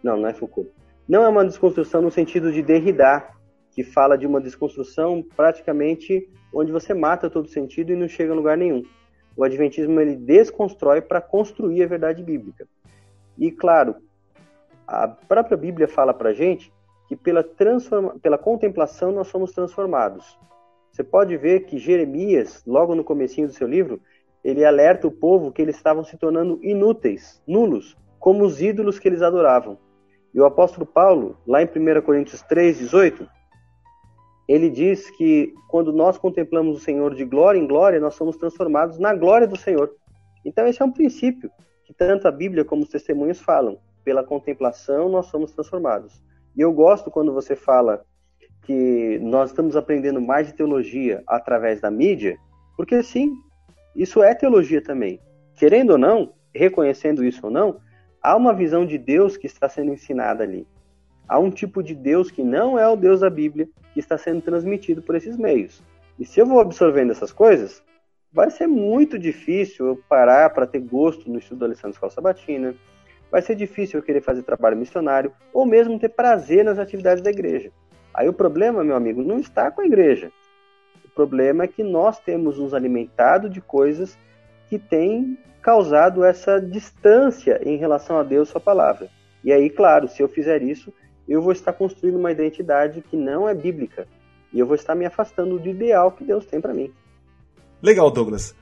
Não, não é Foucault. Não é uma desconstrução no sentido de Derrida, que fala de uma desconstrução praticamente onde você mata todo sentido e não chega a lugar nenhum. O Adventismo ele desconstrói para construir a verdade bíblica. E claro, a própria Bíblia fala para gente que pela, transforma... pela contemplação nós somos transformados. Você pode ver que Jeremias, logo no comecinho do seu livro, ele alerta o povo que eles estavam se tornando inúteis, nulos, como os ídolos que eles adoravam. E o apóstolo Paulo, lá em 1 Coríntios 3, 18, ele diz que quando nós contemplamos o Senhor de glória em glória, nós somos transformados na glória do Senhor. Então, esse é um princípio que tanto a Bíblia como os testemunhos falam. Pela contemplação, nós somos transformados. E eu gosto quando você fala que nós estamos aprendendo mais de teologia através da mídia, porque sim, isso é teologia também. Querendo ou não, reconhecendo isso ou não, há uma visão de Deus que está sendo ensinada ali há um tipo de Deus que não é o Deus da Bíblia que está sendo transmitido por esses meios. E se eu vou absorvendo essas coisas, vai ser muito difícil eu parar para ter gosto no estudo da lição da escola sabatina, vai ser difícil eu querer fazer trabalho missionário, ou mesmo ter prazer nas atividades da igreja. Aí o problema, meu amigo, não está com a igreja. O problema é que nós temos nos alimentado de coisas que têm causado essa distância em relação a Deus e sua palavra. E aí, claro, se eu fizer isso, eu vou estar construindo uma identidade que não é bíblica. E eu vou estar me afastando do ideal que Deus tem para mim. Legal, Douglas.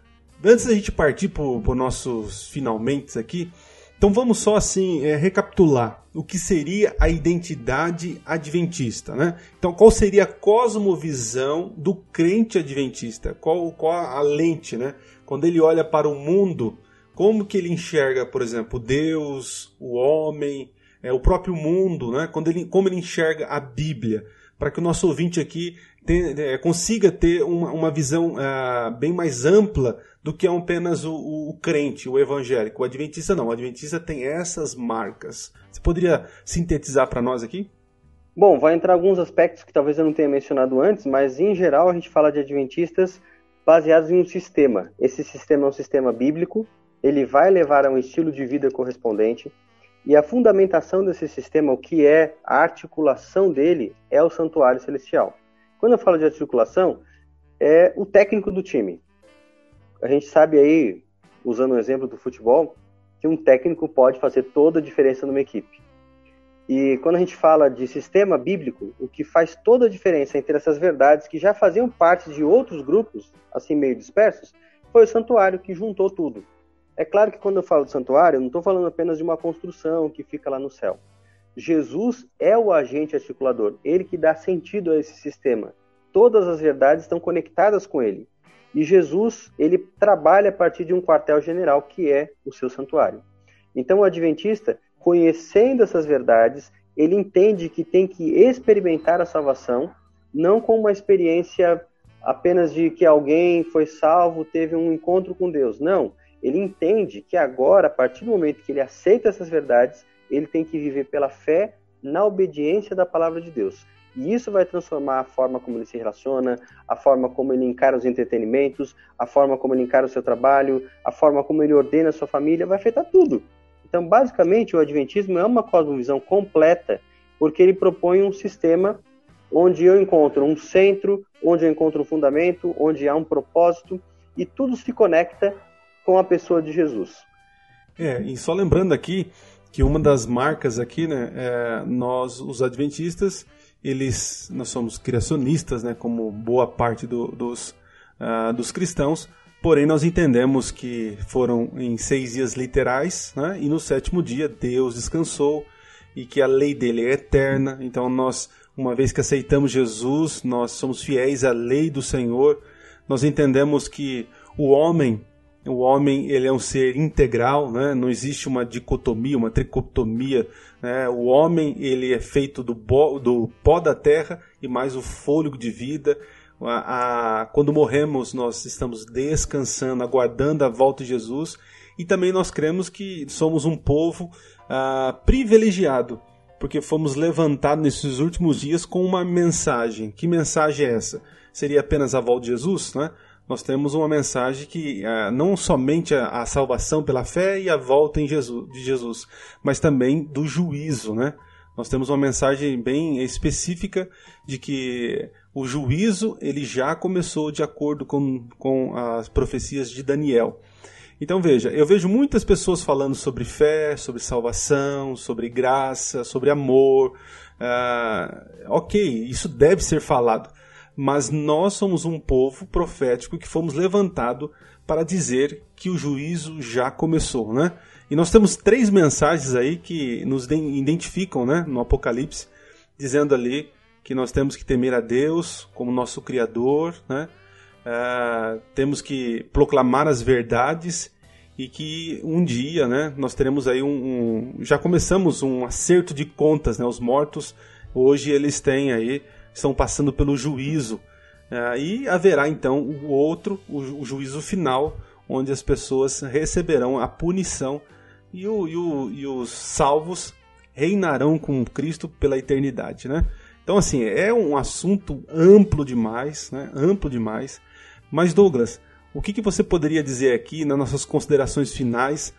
Antes da gente partir para os nossos finalmente aqui, então vamos só assim é, recapitular o que seria a identidade adventista, né? Então qual seria a cosmovisão do crente adventista? Qual, qual a lente, né? Quando ele olha para o mundo, como que ele enxerga, por exemplo, Deus, o homem, é, o próprio mundo, né? Quando ele, como ele enxerga a Bíblia, para que o nosso ouvinte aqui é, consiga ter uma, uma visão uh, bem mais ampla do que apenas o, o, o, crente, o evangélico. O adventista não, o adventista tem essas marcas. Você poderia sintetizar para nós aqui? Bom, vai entrar alguns aspectos que talvez eu não tenha mencionado antes, mas em geral a gente fala de adventistas baseados em um sistema. Esse sistema é um sistema bíblico, ele vai levar a um estilo de vida correspondente, e a fundamentação desse sistema, o que é a articulação dele, é o santuário celestial. Quando eu falo de articulação, é o técnico do time. A gente sabe aí, usando o exemplo do futebol, que um técnico pode fazer toda a diferença numa equipe. E quando a gente fala de sistema bíblico, o que faz toda a diferença entre essas verdades que já faziam parte de outros grupos, assim meio dispersos, foi o santuário que juntou tudo. É claro que quando eu falo de santuário, eu não estou falando apenas de uma construção que fica lá no céu. Jesus é o agente articulador, ele que dá sentido a esse sistema. Todas as verdades estão conectadas com ele. E Jesus, ele trabalha a partir de um quartel-general que é o seu santuário. Então o adventista, conhecendo essas verdades, ele entende que tem que experimentar a salvação, não com uma experiência apenas de que alguém foi salvo, teve um encontro com Deus. Não, ele entende que agora, a partir do momento que ele aceita essas verdades, ele tem que viver pela fé na obediência da palavra de Deus. E isso vai transformar a forma como ele se relaciona, a forma como ele encara os entretenimentos, a forma como ele encara o seu trabalho, a forma como ele ordena a sua família, vai afetar tudo. Então, basicamente, o Adventismo é uma cosmovisão completa, porque ele propõe um sistema onde eu encontro um centro, onde eu encontro um fundamento, onde há um propósito, e tudo se conecta com a pessoa de Jesus. É, e só lembrando aqui que uma das marcas aqui, né, é nós, os adventistas, eles, nós somos criacionistas, né, como boa parte do, dos, uh, dos cristãos, porém nós entendemos que foram em seis dias literais, né, e no sétimo dia Deus descansou e que a lei dele é eterna, então nós, uma vez que aceitamos Jesus, nós somos fiéis à lei do Senhor, nós entendemos que o homem o homem ele é um ser integral, né? não existe uma dicotomia, uma tricotomia. Né? O homem ele é feito do, bo, do pó da terra e mais o fôlego de vida. A, a, quando morremos, nós estamos descansando, aguardando a volta de Jesus. E também nós cremos que somos um povo ah, privilegiado, porque fomos levantados nesses últimos dias com uma mensagem. Que mensagem é essa? Seria apenas a volta de Jesus, né? Nós temos uma mensagem que uh, não somente a, a, salvação pela fé e a volta em Jesus, de Jesus, mas também do juízo, né? Nós temos uma mensagem bem específica de que o juízo ele já começou de acordo com, com as profecias de Daniel. Então veja, eu vejo muitas pessoas falando sobre fé, sobre salvação, sobre graça, sobre amor. Uh, ok, isso deve ser falado mas nós somos um povo profético que fomos levantado para dizer que o juízo já começou, né? E nós temos três mensagens aí que nos identificam, né, no Apocalipse, dizendo ali que nós temos que temer a Deus como nosso Criador, né? Uh, temos que proclamar as verdades e que um dia, né, nós teremos aí um, um, já começamos um acerto de contas, né? Os mortos hoje eles têm aí estão passando pelo juízo. É, e haverá então o outro, o, juízo final, onde as pessoas receberão a punição e, o, e, o, e os salvos reinarão com Cristo pela eternidade, né? Então, assim, é um assunto amplo demais, né? Amplo demais. Mas, Douglas, o que, que você poderia dizer aqui nas nossas considerações finais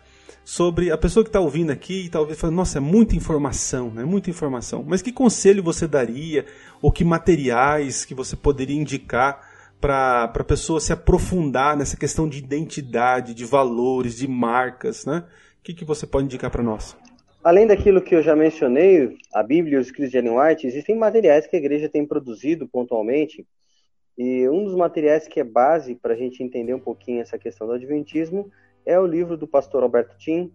sobre a pessoa que está ouvindo aqui e talvez falando, nossa, é muita informação, né? Muita informação. Mas que conselho você daria ou que materiais que você poderia indicar para a pessoa se aprofundar nessa questão de identidade, de valores, de marcas, né? O que, que você pode indicar para nós? Além daquilo que eu já mencionei, a Bíblia e os escritos de Ellen White, existem materiais que a igreja tem produzido pontualmente. E um dos materiais que é base para a gente entender um pouquinho essa questão do Adventismo é o livro do pastor Alberto Tim,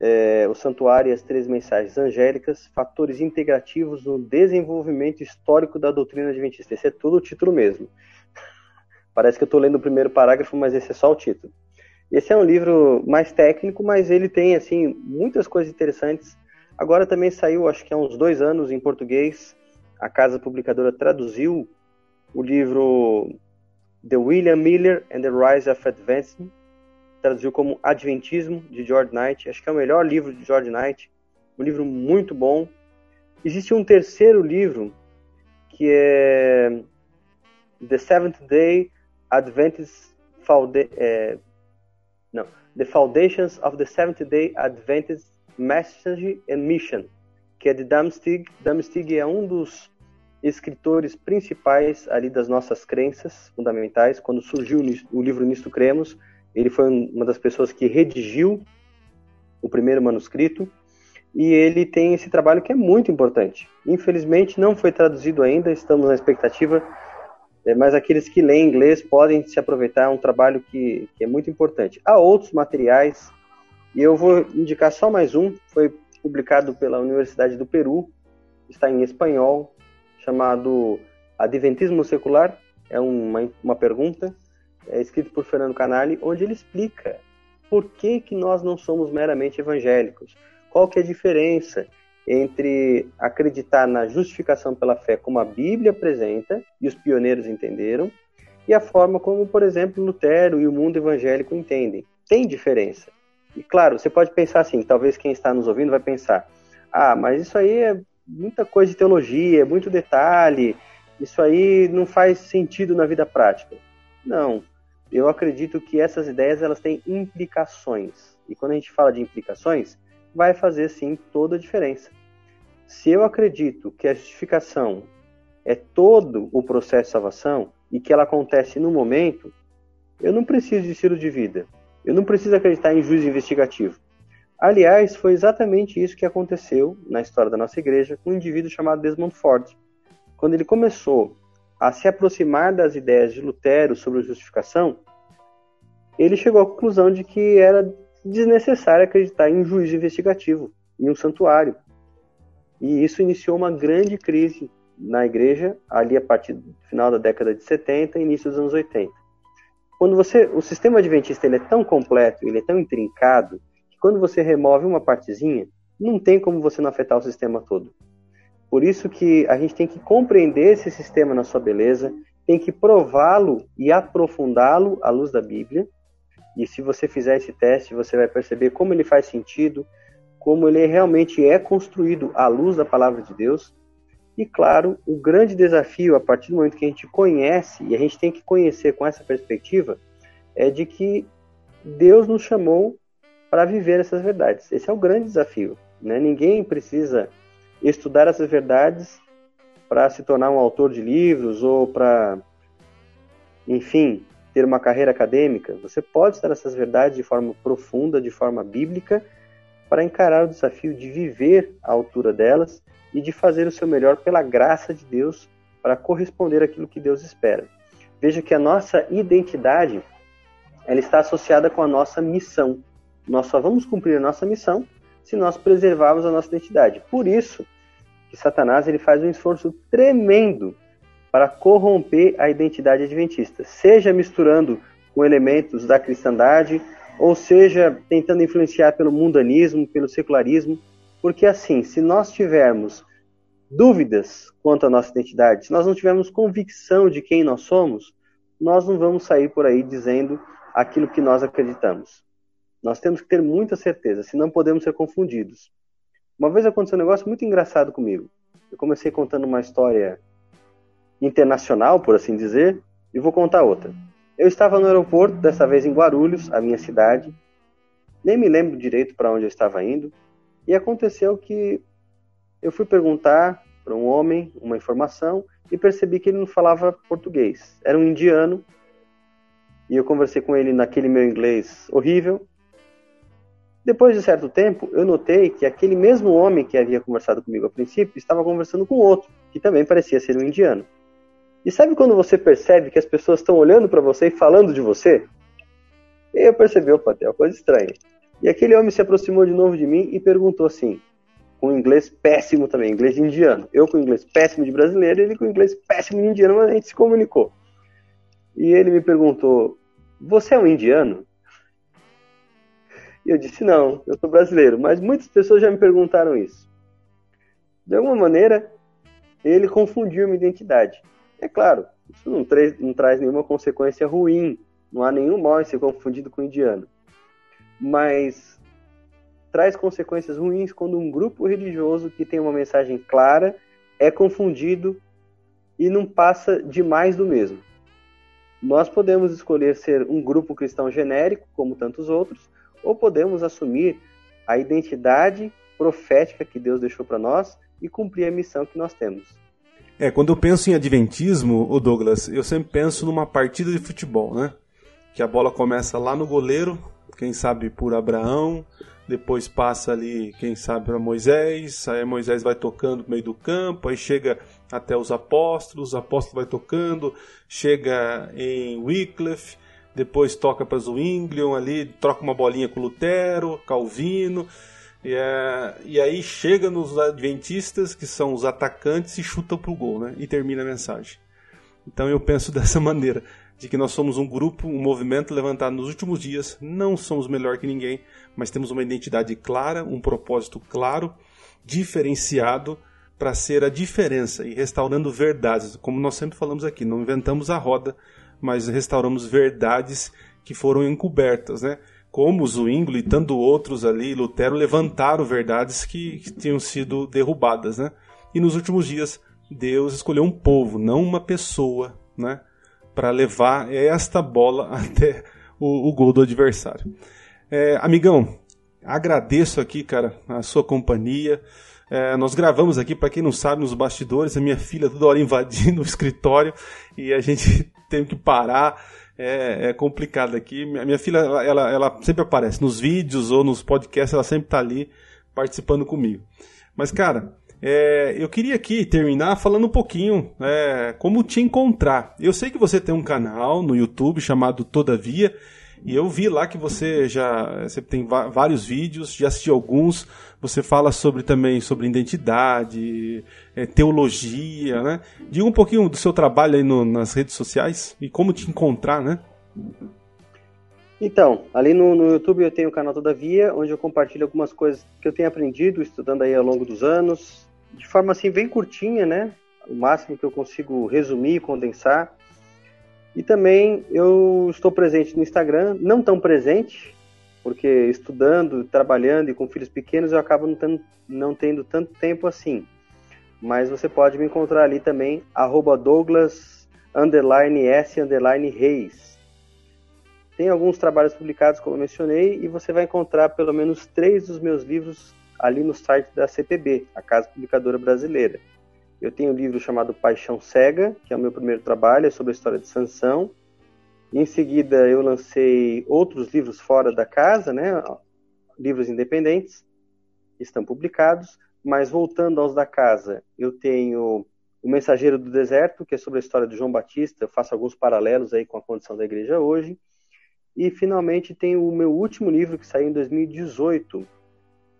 é, O Santuário e as Três Mensagens Angélicas, Fatores Integrativos no Desenvolvimento Histórico da Doutrina Adventista. Esse é tudo o título mesmo. Parece que eu estou lendo o primeiro parágrafo, mas esse é só o título. Esse é um livro mais técnico, mas ele tem assim muitas coisas interessantes. Agora também saiu, acho que há uns dois anos, em português. A casa publicadora traduziu o livro The William Miller and the Rise of Advancement, traduziu como Adventismo, de George Knight. Acho que é o melhor livro de George Knight. Um livro muito bom. Existe um terceiro livro, que é The Seventh Day Adventist é, não, The Foundations of the Seventh Day Adventist Message and Mission, que é de Damstig. Damstig é um dos escritores principais ali das nossas crenças fundamentais. Quando surgiu o livro Nisto Cremos, ele foi uma das pessoas que redigiu o primeiro manuscrito e ele tem esse trabalho que é muito importante. Infelizmente não foi traduzido ainda, estamos na expectativa, é, mas aqueles que leem inglês podem se aproveitar, é um trabalho que, que é muito importante. Há outros materiais, e eu vou indicar só mais um, foi publicado pela Universidade do Peru, está em espanhol, chamado Adventismo Secular, é uma, uma pergunta, é escrito por Fernando Canali, onde ele explica por que, que nós não somos meramente evangélicos. Qual que é a diferença entre acreditar na justificação pela fé como a Bíblia apresenta e os pioneiros entenderam, e a forma como, por exemplo, Lutero e o mundo evangélico entendem. Tem diferença. E claro, você pode pensar assim, talvez quem está nos ouvindo vai pensar: "Ah, mas isso aí é muita coisa de teologia, é muito detalhe, isso aí não faz sentido na vida prática". Não eu acredito que essas ideias elas têm implicações. E quando a gente fala de implicações, vai fazer sim toda a diferença. Se eu acredito que a justificação é todo o processo de salvação e que ela acontece no momento, eu não preciso de estilo de vida. Eu não preciso acreditar em juízo investigativo. Aliás, foi exatamente isso que aconteceu na história da nossa igreja com um indivíduo chamado Desmond Ford. Quando ele começou a se aproximar das ideias de Lutero sobre justificação, ele chegou à conclusão de que era desnecessário acreditar em um juízo investigativo, em um santuário. E isso iniciou uma grande crise na igreja, ali a partir do final da década de 70 e início dos anos 80. Quando você, o sistema adventista ele é tão completo, ele é tão intrincado, que quando você remove uma partezinha, não tem como você não afetar o sistema todo. Por isso que a gente tem que compreender esse sistema na sua beleza, tem que prová-lo e aprofundá-lo à luz da Bíblia. E se você fizer esse teste, você vai perceber como ele faz sentido, como ele realmente é construído à luz da palavra de Deus. E claro, o grande desafio a partir do momento que a gente conhece, e a gente tem que conhecer com essa perspectiva, é de que Deus nos chamou para viver essas verdades. Esse é o grande desafio. Né? Ninguém precisa estudar essas verdades para se tornar um autor de livros ou para, enfim, ter uma carreira acadêmica. Você pode estudar essas verdades de forma profunda, de forma bíblica, para encarar o desafio de viver à altura delas e de fazer o seu melhor pela graça de Deus para corresponder àquilo que Deus espera. Veja que a nossa identidade ela está associada com a nossa missão. Nós só vamos cumprir a nossa missão se nós preservarmos a nossa identidade. Por isso que Satanás ele faz um esforço tremendo para corromper a identidade adventista, seja misturando com elementos da cristandade, ou seja tentando influenciar pelo mundanismo, pelo secularismo, porque assim, se nós tivermos dúvidas quanto à nossa identidade, se nós não tivermos convicção de quem nós somos, nós não vamos sair por aí dizendo aquilo que nós acreditamos. Nós temos que ter muita certeza, senão podemos ser confundidos. Uma vez aconteceu um negócio muito engraçado comigo. Eu comecei contando uma história internacional, por assim dizer, e vou contar outra. Eu estava no aeroporto, dessa vez em Guarulhos, a minha cidade. Nem me lembro direito para onde eu estava indo. E aconteceu que eu fui perguntar para um homem uma informação e percebi que ele não falava português. Era um indiano. E eu conversei com ele naquele meu inglês horrível. Depois de certo tempo, eu notei que aquele mesmo homem que havia conversado comigo a princípio estava conversando com outro, que também parecia ser um indiano. E sabe quando você percebe que as pessoas estão olhando para você e falando de você? E eu percebi, opa, tem uma coisa estranha. E aquele homem se aproximou de novo de mim e perguntou assim: com inglês péssimo também, inglês indiano. Eu com inglês péssimo de brasileiro, ele com inglês péssimo de indiano, mas a gente se comunicou. E ele me perguntou: Você é um indiano? E eu disse: Não, eu sou brasileiro. Mas muitas pessoas já me perguntaram isso. De alguma maneira, ele confundiu minha identidade. É claro, isso não, tra não traz nenhuma consequência ruim. Não há nenhum mal em ser confundido com indiano. Mas traz consequências ruins quando um grupo religioso que tem uma mensagem clara é confundido e não passa de mais do mesmo. Nós podemos escolher ser um grupo cristão genérico, como tantos outros, ou podemos assumir a identidade profética que Deus deixou para nós e cumprir a missão que nós temos. É, quando eu penso em adventismo, o Douglas, eu sempre penso numa partida de futebol, né? Que a bola começa lá no goleiro, quem sabe por Abraão, depois passa ali, quem sabe, para Moisés, aí Moisés vai tocando no meio do campo, aí chega até os apóstolos, o apóstolo vai tocando, chega em Wycliffe, depois toca para Zwinglion ali, troca uma bolinha com Lutero, Calvino, e, é, e aí chega nos adventistas, que são os atacantes, e chuta pro gol, né? E termina a mensagem. Então eu penso dessa maneira de que nós somos um grupo, um movimento levantado nos últimos dias, não somos melhor que ninguém, mas temos uma identidade clara, um propósito claro, diferenciado para ser a diferença e restaurando verdades, como nós sempre falamos aqui, não inventamos a roda, mas restauramos verdades que foram encobertas, né? Como Zwingli e tanto outros ali, Lutero levantaram verdades que, que tinham sido derrubadas, né? E nos últimos dias Deus escolheu um povo, não uma pessoa, né? para levar esta bola até o, o gol do adversário. É, amigão, agradeço aqui, cara, a sua companhia. É, nós gravamos aqui, para quem não sabe, nos bastidores, a minha filha toda hora invadindo o escritório e a gente tem que parar. É, é complicado aqui. Minha, minha filha, ela, ela sempre aparece nos vídeos ou nos podcasts, ela sempre está ali participando comigo. Mas, cara, é, eu queria aqui terminar falando um pouquinho é, como te encontrar. Eu sei que você tem um canal no YouTube chamado Todavia, e eu vi lá que você já você tem vários vídeos, já assisti alguns. Você fala sobre também sobre identidade, é, teologia, né? Diga um pouquinho do seu trabalho aí no, nas redes sociais e como te encontrar, né? Então, ali no, no, YouTube eu tenho o canal Todavia, onde eu compartilho algumas coisas que eu tenho aprendido estudando aí ao longo dos anos, de forma assim bem curtinha, né? O máximo que eu consigo resumir condensar. E também eu estou presente no Instagram, não tão presente, porque estudando, trabalhando e com filhos pequenos eu acabo não tendo, não tendo tanto tempo assim. Mas você pode me encontrar ali também, arroba Douglas underline S underline Reis. Tem alguns trabalhos publicados, como eu mencionei, e você vai encontrar pelo menos três dos meus livros ali no site da CPB, a Casa Publicadora Brasileira. Eu tenho um livro chamado Paixão Cega, que é o meu primeiro trabalho, é sobre a história de Sansão. Em seguida, eu lancei outros livros fora da casa, né? livros independentes, estão publicados. Mas voltando aos da casa, eu tenho O Mensageiro do Deserto, que é sobre a história de João Batista, eu faço alguns paralelos aí com a condição da igreja hoje. E finalmente tem o meu último livro que saiu em 2018,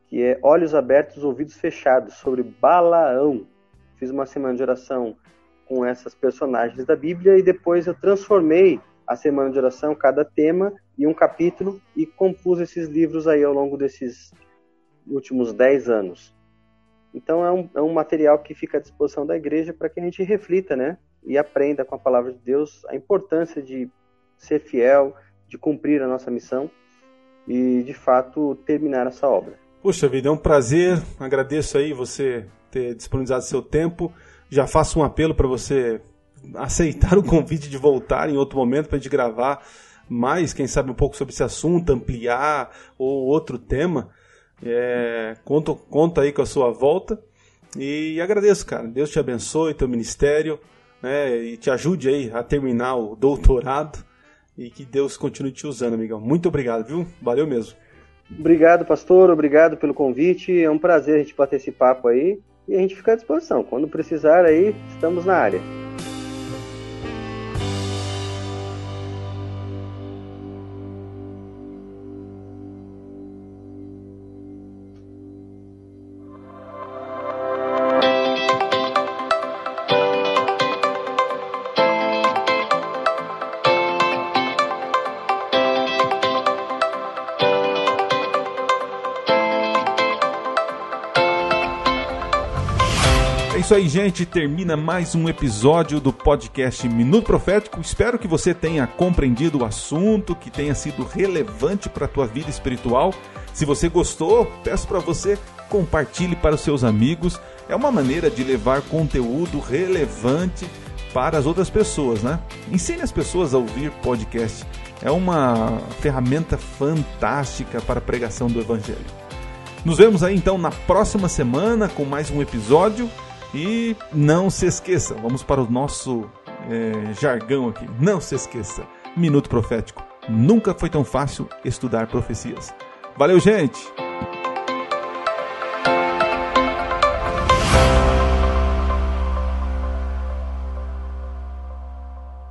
que é Olhos Abertos, Ouvidos Fechados, sobre Balaão. Fiz uma semana de oração com essas personagens da Bíblia e depois eu transformei a semana de oração, cada tema e um capítulo e compus esses livros aí ao longo desses últimos dez anos. Então é um, é um material que fica à disposição da igreja para que a gente reflita, né? E aprenda com a palavra de Deus a importância de ser fiel, de cumprir a nossa missão e, de fato, terminar essa obra. Puxa vida, é um prazer. Agradeço aí você ter disponibilizado seu tempo. Já faço um apelo para você aceitar o convite de voltar em outro momento para a gente gravar mais, quem sabe, um pouco sobre esse assunto, ampliar ou outro tema. É, conta, conta aí com a sua volta. E agradeço, cara. Deus te abençoe, teu ministério, né, e te ajude aí a terminar o doutorado. E que Deus continue te usando, amigão. Muito obrigado, viu? Valeu mesmo. Obrigado, pastor. Obrigado pelo convite. É um prazer a gente bater esse papo aí. E a gente fica à disposição. Quando precisar aí, estamos na área. Isso aí, gente. Termina mais um episódio do podcast Minuto Profético. Espero que você tenha compreendido o assunto, que tenha sido relevante para a tua vida espiritual. Se você gostou, peço para você compartilhe para os seus amigos. É uma maneira de levar conteúdo relevante para as outras pessoas, né? Ensine as pessoas a ouvir podcast. É uma ferramenta fantástica para a pregação do evangelho. Nos vemos aí então na próxima semana com mais um episódio. E não se esqueça, vamos para o nosso é, jargão aqui. Não se esqueça, Minuto Profético. Nunca foi tão fácil estudar profecias. Valeu, gente!